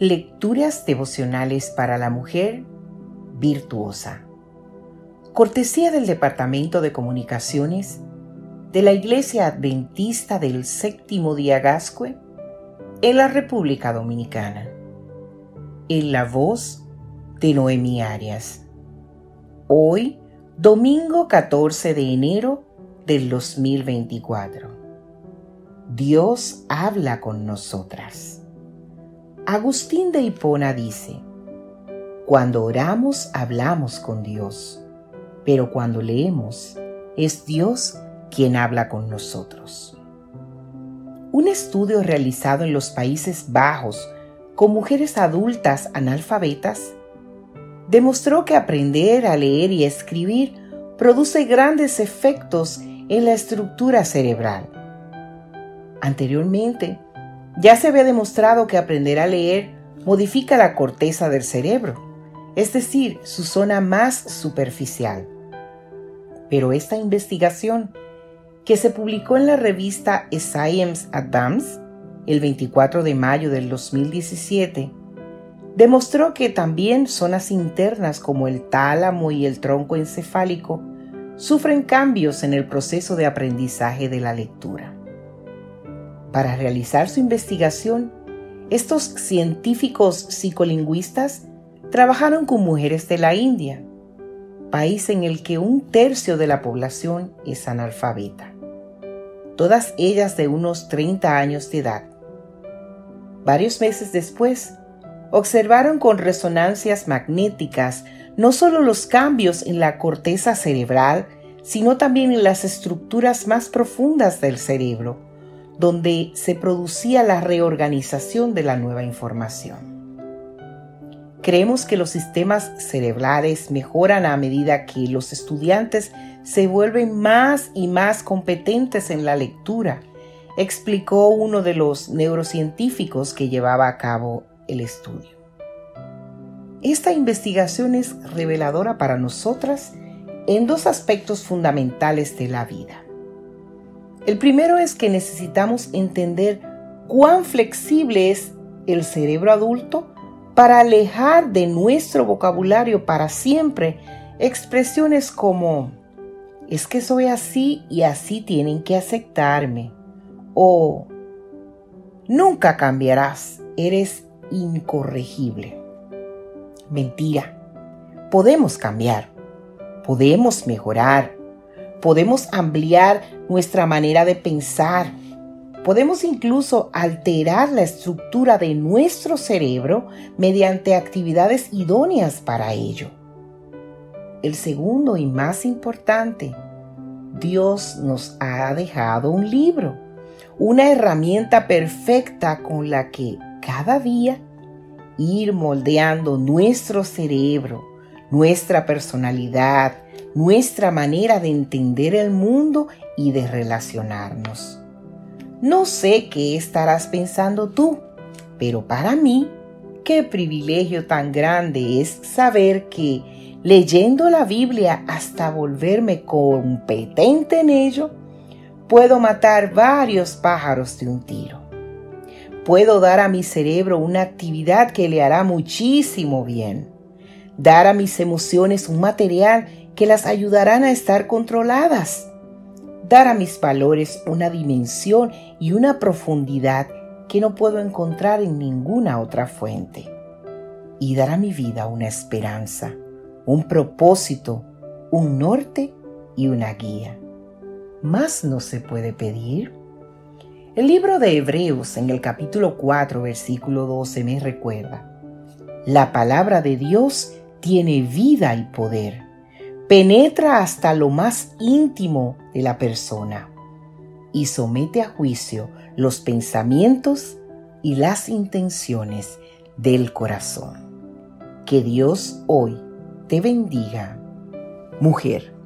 Lecturas devocionales para la mujer virtuosa. Cortesía del Departamento de Comunicaciones de la Iglesia Adventista del Séptimo Día Gascue en la República Dominicana. En la voz de Noemi Arias. Hoy, domingo 14 de enero del 2024. Dios habla con nosotras. Agustín de Hipona dice, Cuando oramos hablamos con Dios, pero cuando leemos es Dios quien habla con nosotros. Un estudio realizado en los Países Bajos con mujeres adultas analfabetas demostró que aprender a leer y escribir produce grandes efectos en la estructura cerebral. Anteriormente, ya se había demostrado que aprender a leer modifica la corteza del cerebro, es decir, su zona más superficial. Pero esta investigación, que se publicó en la revista Science Advance el 24 de mayo del 2017, demostró que también zonas internas como el tálamo y el tronco encefálico sufren cambios en el proceso de aprendizaje de la lectura. Para realizar su investigación, estos científicos psicolingüistas trabajaron con mujeres de la India, país en el que un tercio de la población es analfabeta, todas ellas de unos 30 años de edad. Varios meses después, observaron con resonancias magnéticas no solo los cambios en la corteza cerebral, sino también en las estructuras más profundas del cerebro, donde se producía la reorganización de la nueva información. Creemos que los sistemas cerebrales mejoran a medida que los estudiantes se vuelven más y más competentes en la lectura, explicó uno de los neurocientíficos que llevaba a cabo el estudio. Esta investigación es reveladora para nosotras en dos aspectos fundamentales de la vida. El primero es que necesitamos entender cuán flexible es el cerebro adulto para alejar de nuestro vocabulario para siempre expresiones como es que soy así y así tienen que aceptarme o nunca cambiarás, eres incorregible. Mentira. Podemos cambiar, podemos mejorar, podemos ampliar nuestra manera de pensar. Podemos incluso alterar la estructura de nuestro cerebro mediante actividades idóneas para ello. El segundo y más importante, Dios nos ha dejado un libro, una herramienta perfecta con la que cada día ir moldeando nuestro cerebro, nuestra personalidad, nuestra manera de entender el mundo y de relacionarnos. No sé qué estarás pensando tú, pero para mí, qué privilegio tan grande es saber que leyendo la Biblia hasta volverme competente en ello, puedo matar varios pájaros de un tiro. Puedo dar a mi cerebro una actividad que le hará muchísimo bien. Dar a mis emociones un material que las ayudarán a estar controladas. Dar a mis valores una dimensión y una profundidad que no puedo encontrar en ninguna otra fuente. Y dar a mi vida una esperanza, un propósito, un norte y una guía. ¿Más no se puede pedir? El libro de Hebreos en el capítulo 4, versículo 12 me recuerda, la palabra de Dios tiene vida y poder penetra hasta lo más íntimo de la persona y somete a juicio los pensamientos y las intenciones del corazón. Que Dios hoy te bendiga, mujer.